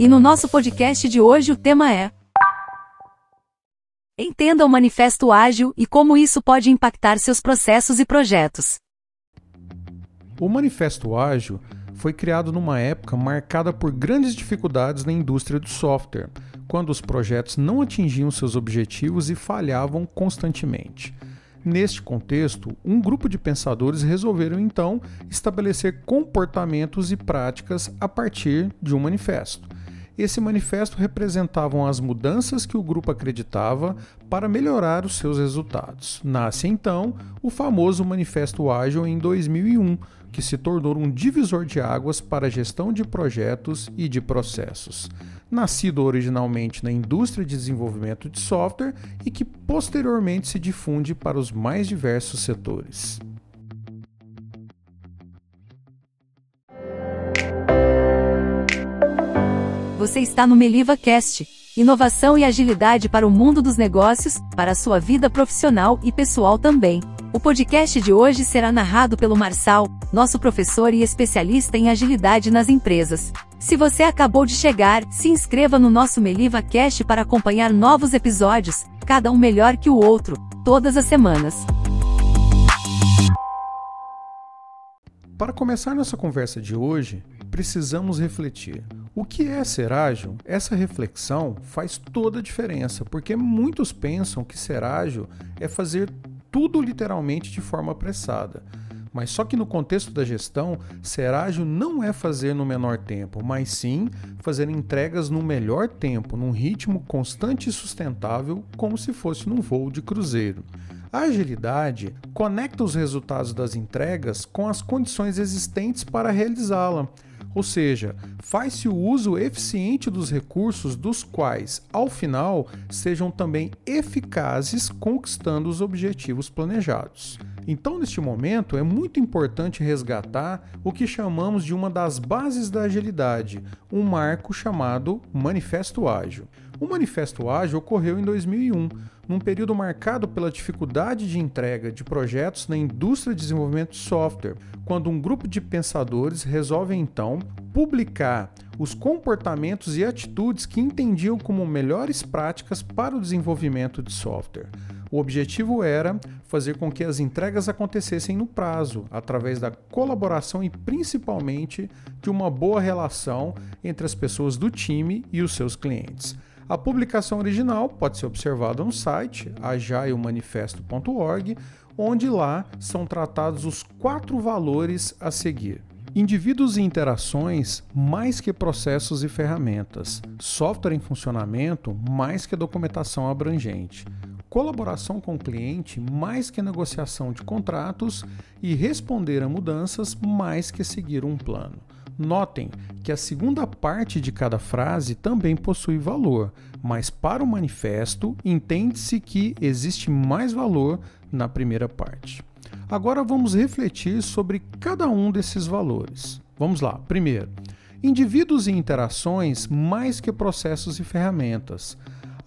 E no nosso podcast de hoje o tema é Entenda o Manifesto Ágil e como isso pode impactar seus processos e projetos. O Manifesto Ágil foi criado numa época marcada por grandes dificuldades na indústria do software, quando os projetos não atingiam seus objetivos e falhavam constantemente. Neste contexto, um grupo de pensadores resolveram então estabelecer comportamentos e práticas a partir de um manifesto. Esse manifesto representavam as mudanças que o grupo acreditava para melhorar os seus resultados. Nasce então o famoso Manifesto Ágil em 2001, que se tornou um divisor de águas para a gestão de projetos e de processos. Nascido originalmente na indústria de desenvolvimento de software e que posteriormente se difunde para os mais diversos setores. Você está no Meliva Cast. Inovação e agilidade para o mundo dos negócios, para a sua vida profissional e pessoal também. O podcast de hoje será narrado pelo Marçal, nosso professor e especialista em agilidade nas empresas. Se você acabou de chegar, se inscreva no nosso Meliva Cast para acompanhar novos episódios, cada um melhor que o outro, todas as semanas. Para começar nossa conversa de hoje, precisamos refletir. O que é ser ágil? Essa reflexão faz toda a diferença, porque muitos pensam que ser ágil é fazer tudo literalmente de forma apressada. Mas só que no contexto da gestão, ser ágil não é fazer no menor tempo, mas sim fazer entregas no melhor tempo, num ritmo constante e sustentável, como se fosse num voo de cruzeiro. A agilidade conecta os resultados das entregas com as condições existentes para realizá-la ou seja, faz-se o uso eficiente dos recursos dos quais, ao final, sejam também eficazes conquistando os objetivos planejados. Então, neste momento, é muito importante resgatar o que chamamos de uma das bases da agilidade, um marco chamado Manifesto Ágil. O Manifesto Ágil ocorreu em 2001, num período marcado pela dificuldade de entrega de projetos na indústria de desenvolvimento de software, quando um grupo de pensadores resolve então publicar os comportamentos e atitudes que entendiam como melhores práticas para o desenvolvimento de software. O objetivo era fazer com que as entregas acontecessem no prazo, através da colaboração e principalmente de uma boa relação entre as pessoas do time e os seus clientes. A publicação original pode ser observada no site agilemanifesto.org, onde lá são tratados os quatro valores a seguir. Indivíduos e interações mais que processos e ferramentas. Software em funcionamento mais que documentação abrangente. Colaboração com o cliente mais que negociação de contratos e responder a mudanças mais que seguir um plano. Notem que a segunda parte de cada frase também possui valor, mas para o manifesto entende-se que existe mais valor na primeira parte. Agora vamos refletir sobre cada um desses valores. Vamos lá. Primeiro, indivíduos e interações mais que processos e ferramentas.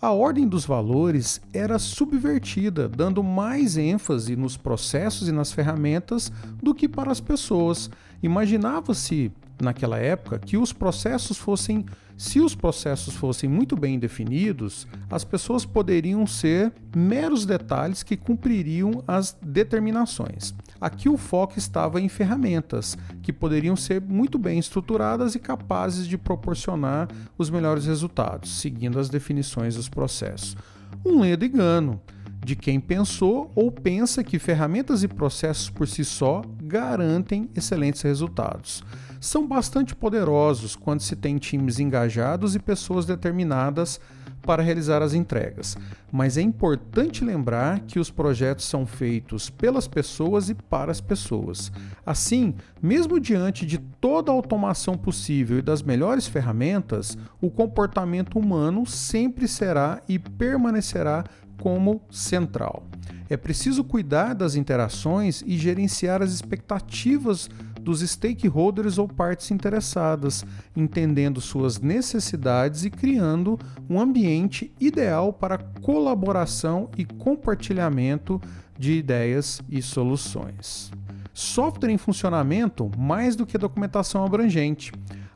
A ordem dos valores era subvertida, dando mais ênfase nos processos e nas ferramentas do que para as pessoas. Imaginava-se naquela época que os processos fossem, se os processos fossem muito bem definidos, as pessoas poderiam ser meros detalhes que cumpririam as determinações. Aqui o foco estava em ferramentas que poderiam ser muito bem estruturadas e capazes de proporcionar os melhores resultados, seguindo as definições dos processos. Um ledo engano de quem pensou ou pensa que ferramentas e processos por si só garantem excelentes resultados são bastante poderosos quando se tem times engajados e pessoas determinadas para realizar as entregas. Mas é importante lembrar que os projetos são feitos pelas pessoas e para as pessoas. Assim, mesmo diante de toda a automação possível e das melhores ferramentas, o comportamento humano sempre será e permanecerá como central. É preciso cuidar das interações e gerenciar as expectativas dos stakeholders ou partes interessadas, entendendo suas necessidades e criando um ambiente ideal para colaboração e compartilhamento de ideias e soluções. Software em funcionamento mais do que documentação abrangente.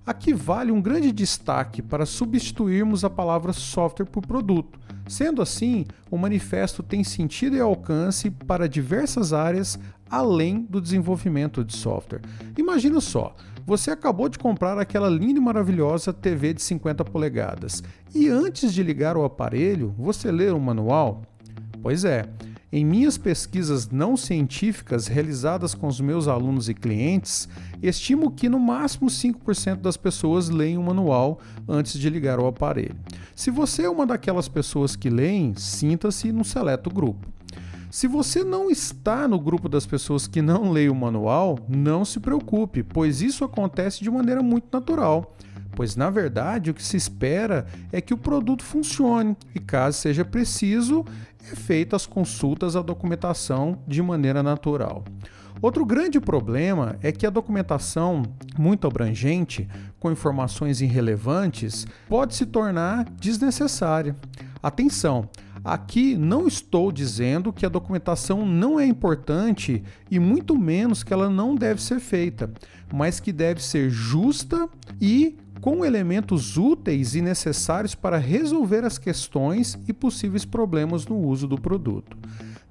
Aqui vale um grande destaque para substituirmos a palavra software por produto. Sendo assim, o manifesto tem sentido e alcance para diversas áreas além do desenvolvimento de software. Imagina só, você acabou de comprar aquela linda e maravilhosa TV de 50 polegadas e antes de ligar o aparelho, você lê o manual? Pois é. Em minhas pesquisas não científicas realizadas com os meus alunos e clientes, estimo que no máximo 5% das pessoas leem o manual antes de ligar o aparelho. Se você é uma daquelas pessoas que leem, sinta-se no seleto grupo. Se você não está no grupo das pessoas que não leem o manual, não se preocupe, pois isso acontece de maneira muito natural. Pois na verdade o que se espera é que o produto funcione e, caso seja preciso, é feita as consultas à documentação de maneira natural. Outro grande problema é que a documentação muito abrangente, com informações irrelevantes, pode se tornar desnecessária. Atenção! Aqui não estou dizendo que a documentação não é importante e muito menos que ela não deve ser feita, mas que deve ser justa e com elementos úteis e necessários para resolver as questões e possíveis problemas no uso do produto.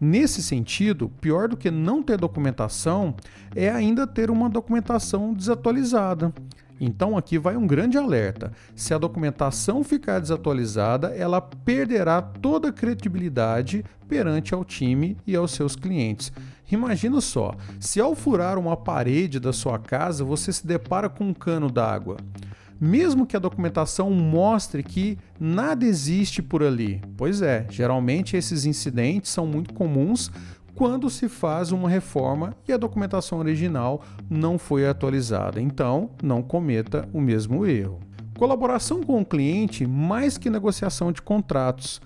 Nesse sentido, pior do que não ter documentação é ainda ter uma documentação desatualizada. Então aqui vai um grande alerta. Se a documentação ficar desatualizada, ela perderá toda a credibilidade perante ao time e aos seus clientes. Imagina só, se ao furar uma parede da sua casa, você se depara com um cano d'água mesmo que a documentação mostre que nada existe por ali. Pois é, geralmente esses incidentes são muito comuns quando se faz uma reforma e a documentação original não foi atualizada. Então, não cometa o mesmo erro. Colaboração com o cliente mais que negociação de contratos.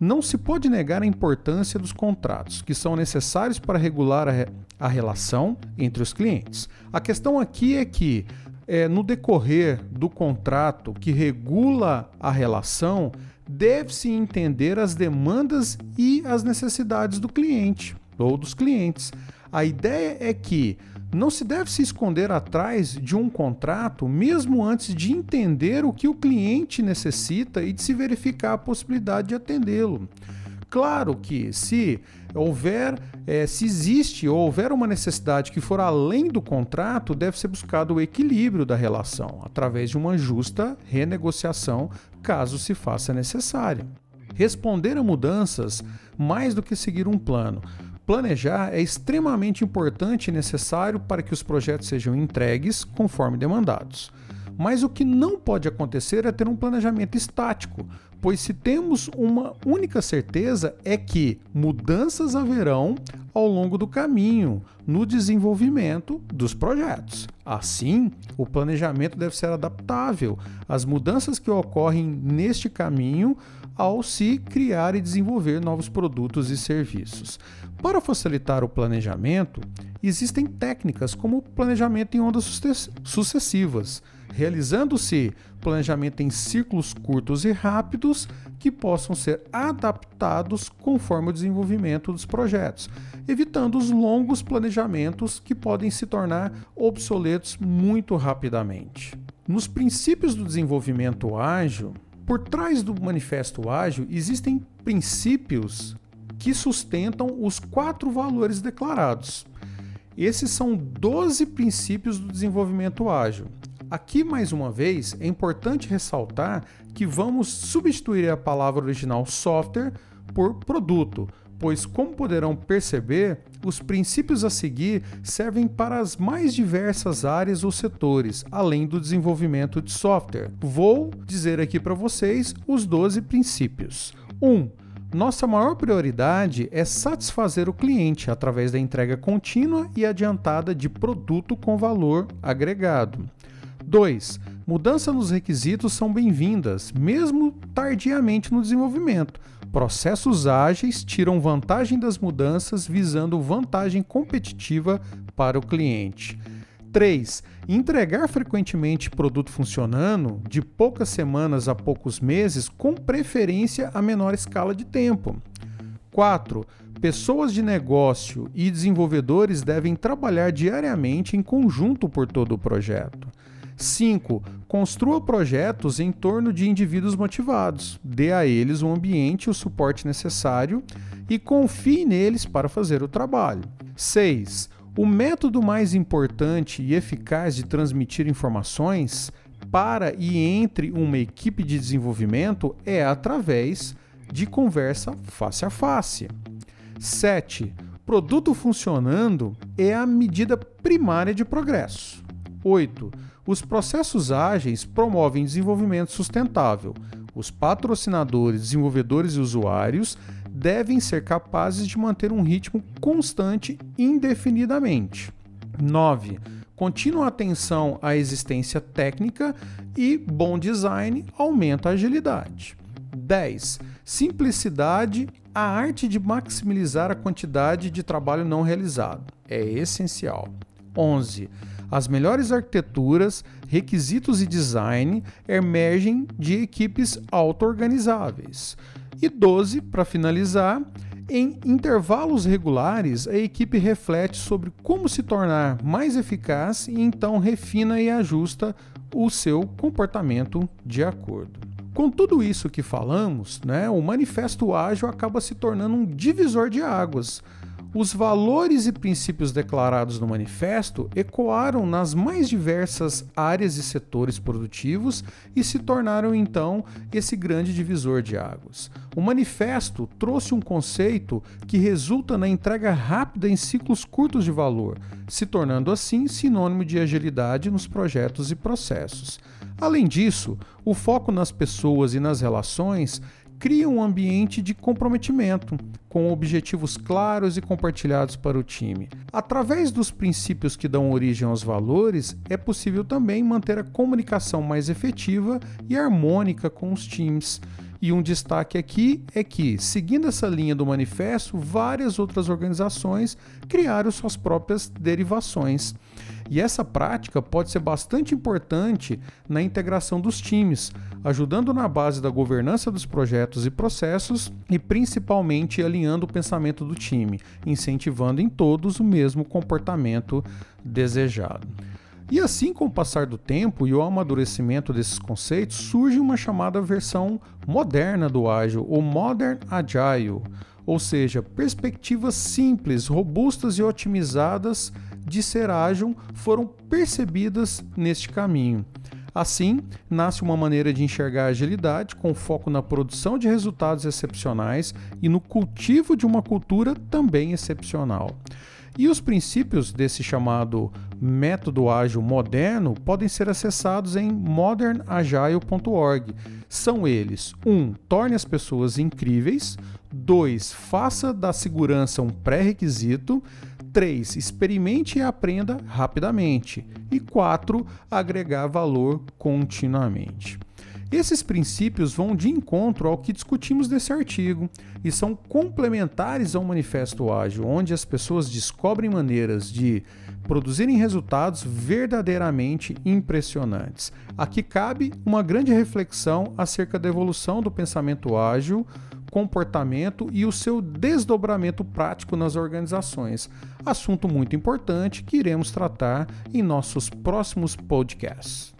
Não se pode negar a importância dos contratos, que são necessários para regular a, re a relação entre os clientes. A questão aqui é que, é, no decorrer do contrato que regula a relação, deve-se entender as demandas e as necessidades do cliente ou dos clientes. A ideia é que não se deve se esconder atrás de um contrato, mesmo antes de entender o que o cliente necessita e de se verificar a possibilidade de atendê-lo. Claro que se houver, é, se existe ou houver uma necessidade que for além do contrato, deve ser buscado o equilíbrio da relação através de uma justa renegociação, caso se faça necessária. Responder a mudanças mais do que seguir um plano. Planejar é extremamente importante e necessário para que os projetos sejam entregues conforme demandados. Mas o que não pode acontecer é ter um planejamento estático, pois se temos uma única certeza é que mudanças haverão ao longo do caminho no desenvolvimento dos projetos. Assim, o planejamento deve ser adaptável às mudanças que ocorrem neste caminho ao se criar e desenvolver novos produtos e serviços. Para facilitar o planejamento, existem técnicas como planejamento em ondas sucessivas, realizando-se planejamento em ciclos curtos e rápidos que possam ser adaptados conforme o desenvolvimento dos projetos, evitando os longos planejamentos que podem se tornar obsoletos muito rapidamente. Nos princípios do desenvolvimento ágil, por trás do manifesto ágil existem princípios que sustentam os quatro valores declarados. Esses são 12 princípios do desenvolvimento ágil. Aqui, mais uma vez, é importante ressaltar que vamos substituir a palavra original software por produto, pois, como poderão perceber, os princípios a seguir servem para as mais diversas áreas ou setores, além do desenvolvimento de software. Vou dizer aqui para vocês os 12 princípios. 1. Um, nossa maior prioridade é satisfazer o cliente através da entrega contínua e adiantada de produto com valor agregado. 2. Mudança nos requisitos são bem-vindas, mesmo tardiamente no desenvolvimento, Processos ágeis tiram vantagem das mudanças visando vantagem competitiva para o cliente. 3. Entregar frequentemente produto funcionando, de poucas semanas a poucos meses, com preferência a menor escala de tempo. 4. Pessoas de negócio e desenvolvedores devem trabalhar diariamente em conjunto por todo o projeto. 5. Construa projetos em torno de indivíduos motivados. Dê a eles o ambiente e o suporte necessário e confie neles para fazer o trabalho. 6. O método mais importante e eficaz de transmitir informações para e entre uma equipe de desenvolvimento é através de conversa face a face. 7. Produto funcionando é a medida primária de progresso. 8. Os processos ágeis promovem desenvolvimento sustentável. Os patrocinadores, desenvolvedores e usuários devem ser capazes de manter um ritmo constante indefinidamente. 9. Contínua atenção à existência técnica e bom design aumenta a agilidade. 10. Simplicidade, a arte de maximizar a quantidade de trabalho não realizado. É essencial. 11. As melhores arquiteturas, requisitos e design emergem de equipes auto-organizáveis. E 12, para finalizar, em intervalos regulares, a equipe reflete sobre como se tornar mais eficaz e então refina e ajusta o seu comportamento de acordo. Com tudo isso que falamos, né, o manifesto ágil acaba se tornando um divisor de águas os valores e princípios declarados no manifesto ecoaram nas mais diversas áreas e setores produtivos e se tornaram então esse grande divisor de águas. O manifesto trouxe um conceito que resulta na entrega rápida em ciclos curtos de valor, se tornando assim sinônimo de agilidade nos projetos e processos. Além disso, o foco nas pessoas e nas relações cria um ambiente de comprometimento, com objetivos claros e compartilhados para o time. Através dos princípios que dão origem aos valores, é possível também manter a comunicação mais efetiva e harmônica com os times. E um destaque aqui é que, seguindo essa linha do manifesto, várias outras organizações criaram suas próprias derivações. E essa prática pode ser bastante importante na integração dos times, ajudando na base da governança dos projetos e processos e principalmente alinhando o pensamento do time, incentivando em todos o mesmo comportamento desejado. E assim, com o passar do tempo e o amadurecimento desses conceitos, surge uma chamada versão moderna do ágil, o Modern Agile, ou seja, perspectivas simples, robustas e otimizadas de ser ágil foram percebidas neste caminho. Assim, nasce uma maneira de enxergar a agilidade com foco na produção de resultados excepcionais e no cultivo de uma cultura também excepcional. E os princípios desse chamado método ágil moderno podem ser acessados em modernagile.org. São eles: 1. Um, torne as pessoas incríveis. 2. Faça da segurança um pré-requisito. 3. Experimente e aprenda rapidamente. E 4. Agregar valor continuamente. Esses princípios vão de encontro ao que discutimos nesse artigo e são complementares ao Manifesto Ágil, onde as pessoas descobrem maneiras de produzirem resultados verdadeiramente impressionantes. Aqui cabe uma grande reflexão acerca da evolução do pensamento ágil, comportamento e o seu desdobramento prático nas organizações. Assunto muito importante que iremos tratar em nossos próximos podcasts.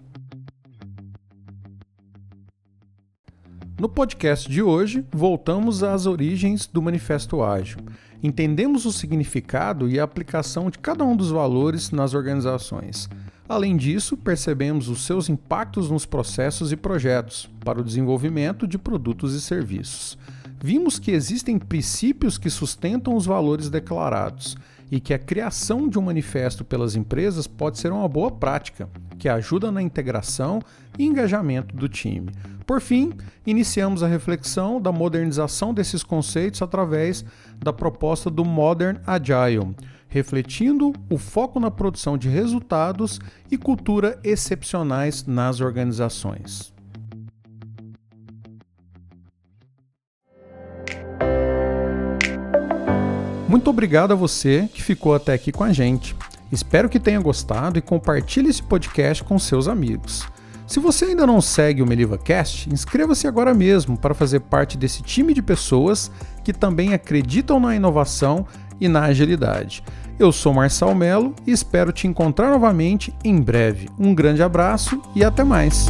No podcast de hoje, voltamos às origens do Manifesto Ágil. Entendemos o significado e a aplicação de cada um dos valores nas organizações. Além disso, percebemos os seus impactos nos processos e projetos para o desenvolvimento de produtos e serviços. Vimos que existem princípios que sustentam os valores declarados e que a criação de um manifesto pelas empresas pode ser uma boa prática, que ajuda na integração e engajamento do time. Por fim, iniciamos a reflexão da modernização desses conceitos através da proposta do Modern Agile, refletindo o foco na produção de resultados e cultura excepcionais nas organizações. Muito obrigado a você que ficou até aqui com a gente. Espero que tenha gostado e compartilhe esse podcast com seus amigos. Se você ainda não segue o MelivaCast, inscreva-se agora mesmo para fazer parte desse time de pessoas que também acreditam na inovação e na agilidade. Eu sou Marçal Melo e espero te encontrar novamente em breve. Um grande abraço e até mais!